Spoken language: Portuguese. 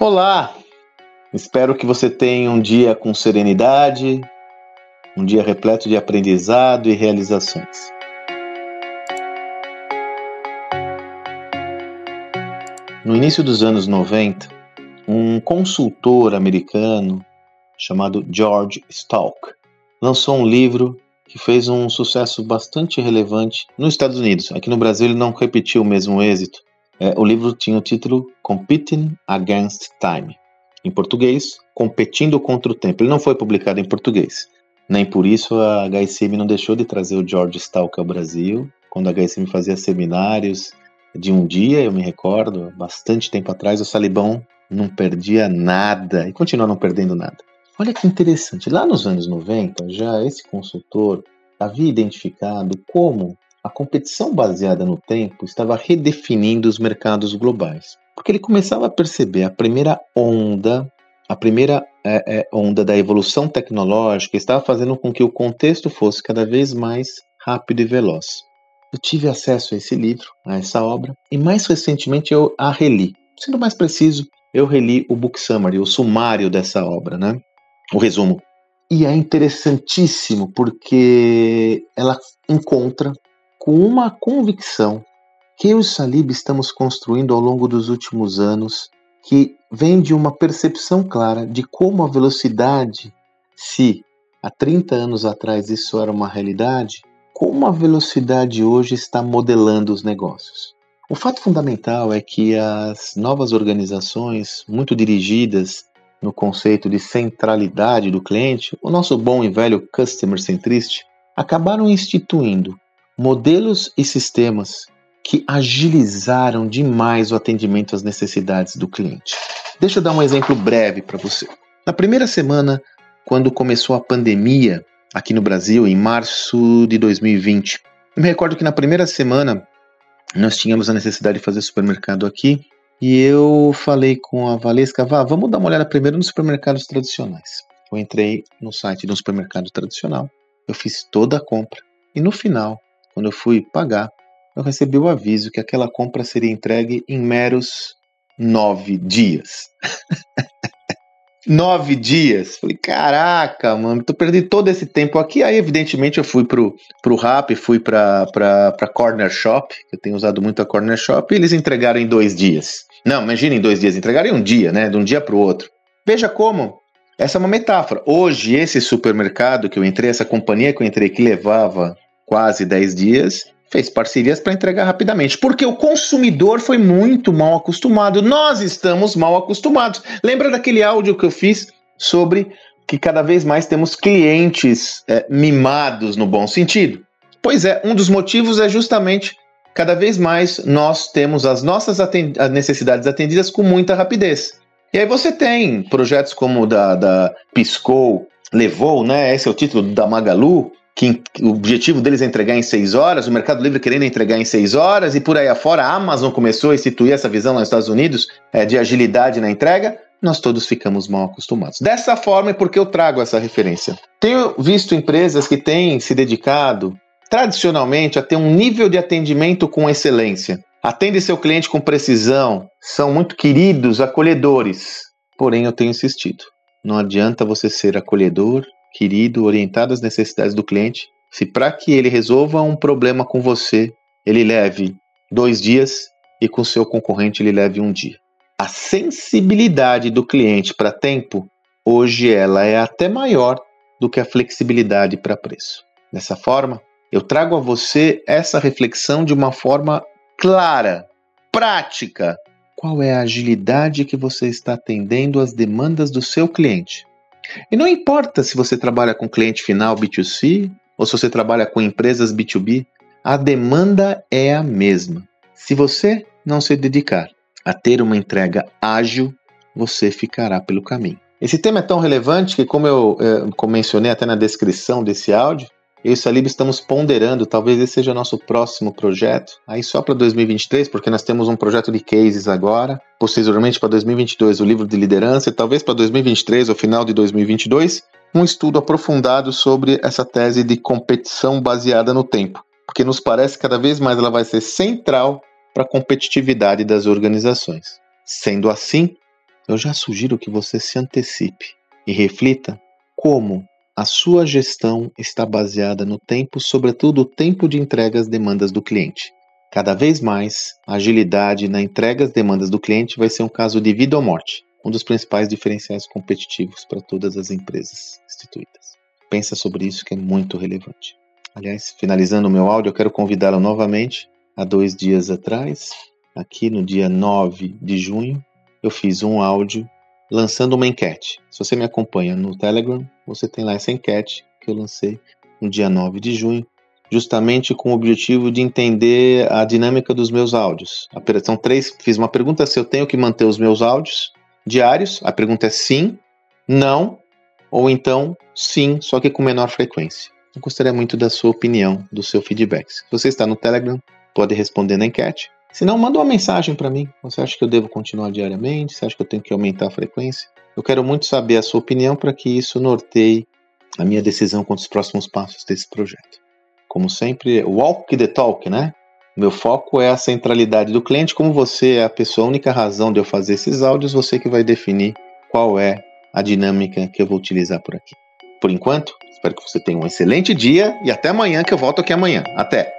Olá! Espero que você tenha um dia com serenidade, um dia repleto de aprendizado e realizações. No início dos anos 90, um consultor americano chamado George Stalk lançou um livro que fez um sucesso bastante relevante nos Estados Unidos. Aqui no Brasil ele não repetiu o mesmo êxito. É, o livro tinha o título Competing Against Time. Em português, Competindo contra o Tempo. Ele não foi publicado em português. Nem por isso a HSM não deixou de trazer o George Stalk ao Brasil. Quando a HSM fazia seminários de um dia, eu me recordo, bastante tempo atrás, o Salibão não perdia nada e continua não perdendo nada. Olha que interessante, lá nos anos 90, já esse consultor havia identificado como a competição baseada no tempo estava redefinindo os mercados globais. Porque ele começava a perceber a primeira onda, a primeira é, é, onda da evolução tecnológica estava fazendo com que o contexto fosse cada vez mais rápido e veloz. Eu tive acesso a esse livro, a essa obra, e mais recentemente eu a reli. Sendo mais preciso, eu reli o book summary, o sumário dessa obra, né? o resumo. E é interessantíssimo porque ela encontra com uma convicção que eu e Salib estamos construindo ao longo dos últimos anos, que vem de uma percepção clara de como a velocidade, se há 30 anos atrás isso era uma realidade, como a velocidade hoje está modelando os negócios. O fato fundamental é que as novas organizações, muito dirigidas no conceito de centralidade do cliente, o nosso bom e velho customer centrist, acabaram instituindo modelos e sistemas que agilizaram demais o atendimento às necessidades do cliente. Deixa eu dar um exemplo breve para você. Na primeira semana, quando começou a pandemia aqui no Brasil, em março de 2020, eu me recordo que na primeira semana nós tínhamos a necessidade de fazer supermercado aqui e eu falei com a Valesca, vá, vamos dar uma olhada primeiro nos supermercados tradicionais. Eu entrei no site de um supermercado tradicional, eu fiz toda a compra e no final, quando eu fui pagar, eu recebi o aviso que aquela compra seria entregue em meros nove dias. nove dias. Falei, caraca, mano, tô perdendo todo esse tempo aqui. Aí, evidentemente, eu fui pro, pro Rap, fui pra, pra, pra Corner Shop, que eu tenho usado muito a Corner Shop, e eles entregaram em dois dias. Não, imagina em dois dias, entregaram em um dia, né? De um dia pro outro. Veja como. Essa é uma metáfora. Hoje, esse supermercado que eu entrei, essa companhia que eu entrei, que levava quase 10 dias, fez parcerias para entregar rapidamente, porque o consumidor foi muito mal acostumado. Nós estamos mal acostumados. Lembra daquele áudio que eu fiz sobre que cada vez mais temos clientes é, mimados no bom sentido? Pois é, um dos motivos é justamente cada vez mais nós temos as nossas atend necessidades atendidas com muita rapidez. E aí você tem projetos como o da, da Piscou, Levou, né? Esse é o título da Magalu, que o objetivo deles é entregar em seis horas, o Mercado Livre querendo entregar em seis horas, e por aí afora a Amazon começou a instituir essa visão nos Estados Unidos é, de agilidade na entrega, nós todos ficamos mal acostumados. Dessa forma é porque eu trago essa referência. Tenho visto empresas que têm se dedicado tradicionalmente a ter um nível de atendimento com excelência. Atende seu cliente com precisão, são muito queridos, acolhedores. Porém, eu tenho insistido. Não adianta você ser acolhedor querido, orientado às necessidades do cliente, se para que ele resolva um problema com você, ele leve dois dias e com seu concorrente ele leve um dia. A sensibilidade do cliente para tempo, hoje ela é até maior do que a flexibilidade para preço. Dessa forma, eu trago a você essa reflexão de uma forma clara, prática. Qual é a agilidade que você está atendendo às demandas do seu cliente? E não importa se você trabalha com cliente final B2C ou se você trabalha com empresas B2B, a demanda é a mesma. Se você não se dedicar a ter uma entrega ágil, você ficará pelo caminho. Esse tema é tão relevante que, como eu eh, mencionei até na descrição desse áudio, eu e Salib estamos ponderando, talvez esse seja nosso próximo projeto, aí só para 2023, porque nós temos um projeto de cases agora, posteriormente para 2022 o livro de liderança, e talvez para 2023 ou final de 2022, um estudo aprofundado sobre essa tese de competição baseada no tempo, porque nos parece que cada vez mais ela vai ser central para a competitividade das organizações. Sendo assim, eu já sugiro que você se antecipe e reflita como a sua gestão está baseada no tempo, sobretudo o tempo de entrega às demandas do cliente. Cada vez mais, a agilidade na entrega às demandas do cliente vai ser um caso de vida ou morte, um dos principais diferenciais competitivos para todas as empresas instituídas. Pensa sobre isso que é muito relevante. Aliás, finalizando o meu áudio, eu quero convidá-lo novamente. Há dois dias atrás, aqui no dia 9 de junho, eu fiz um áudio lançando uma enquete. Se você me acompanha no Telegram, você tem lá essa enquete que eu lancei no dia 9 de junho, justamente com o objetivo de entender a dinâmica dos meus áudios. São três, fiz uma pergunta se eu tenho que manter os meus áudios diários. A pergunta é sim, não, ou então sim, só que com menor frequência. Eu gostaria muito da sua opinião, do seu feedback. Se você está no Telegram, pode responder na enquete. Se não, manda uma mensagem para mim. Você acha que eu devo continuar diariamente? Você acha que eu tenho que aumentar a frequência? Eu quero muito saber a sua opinião para que isso norteie a minha decisão quanto aos próximos passos desse projeto. Como sempre, walk the talk, né? Meu foco é a centralidade do cliente. Como você é a pessoa, a única razão de eu fazer esses áudios, você que vai definir qual é a dinâmica que eu vou utilizar por aqui. Por enquanto, espero que você tenha um excelente dia e até amanhã que eu volto aqui amanhã. Até!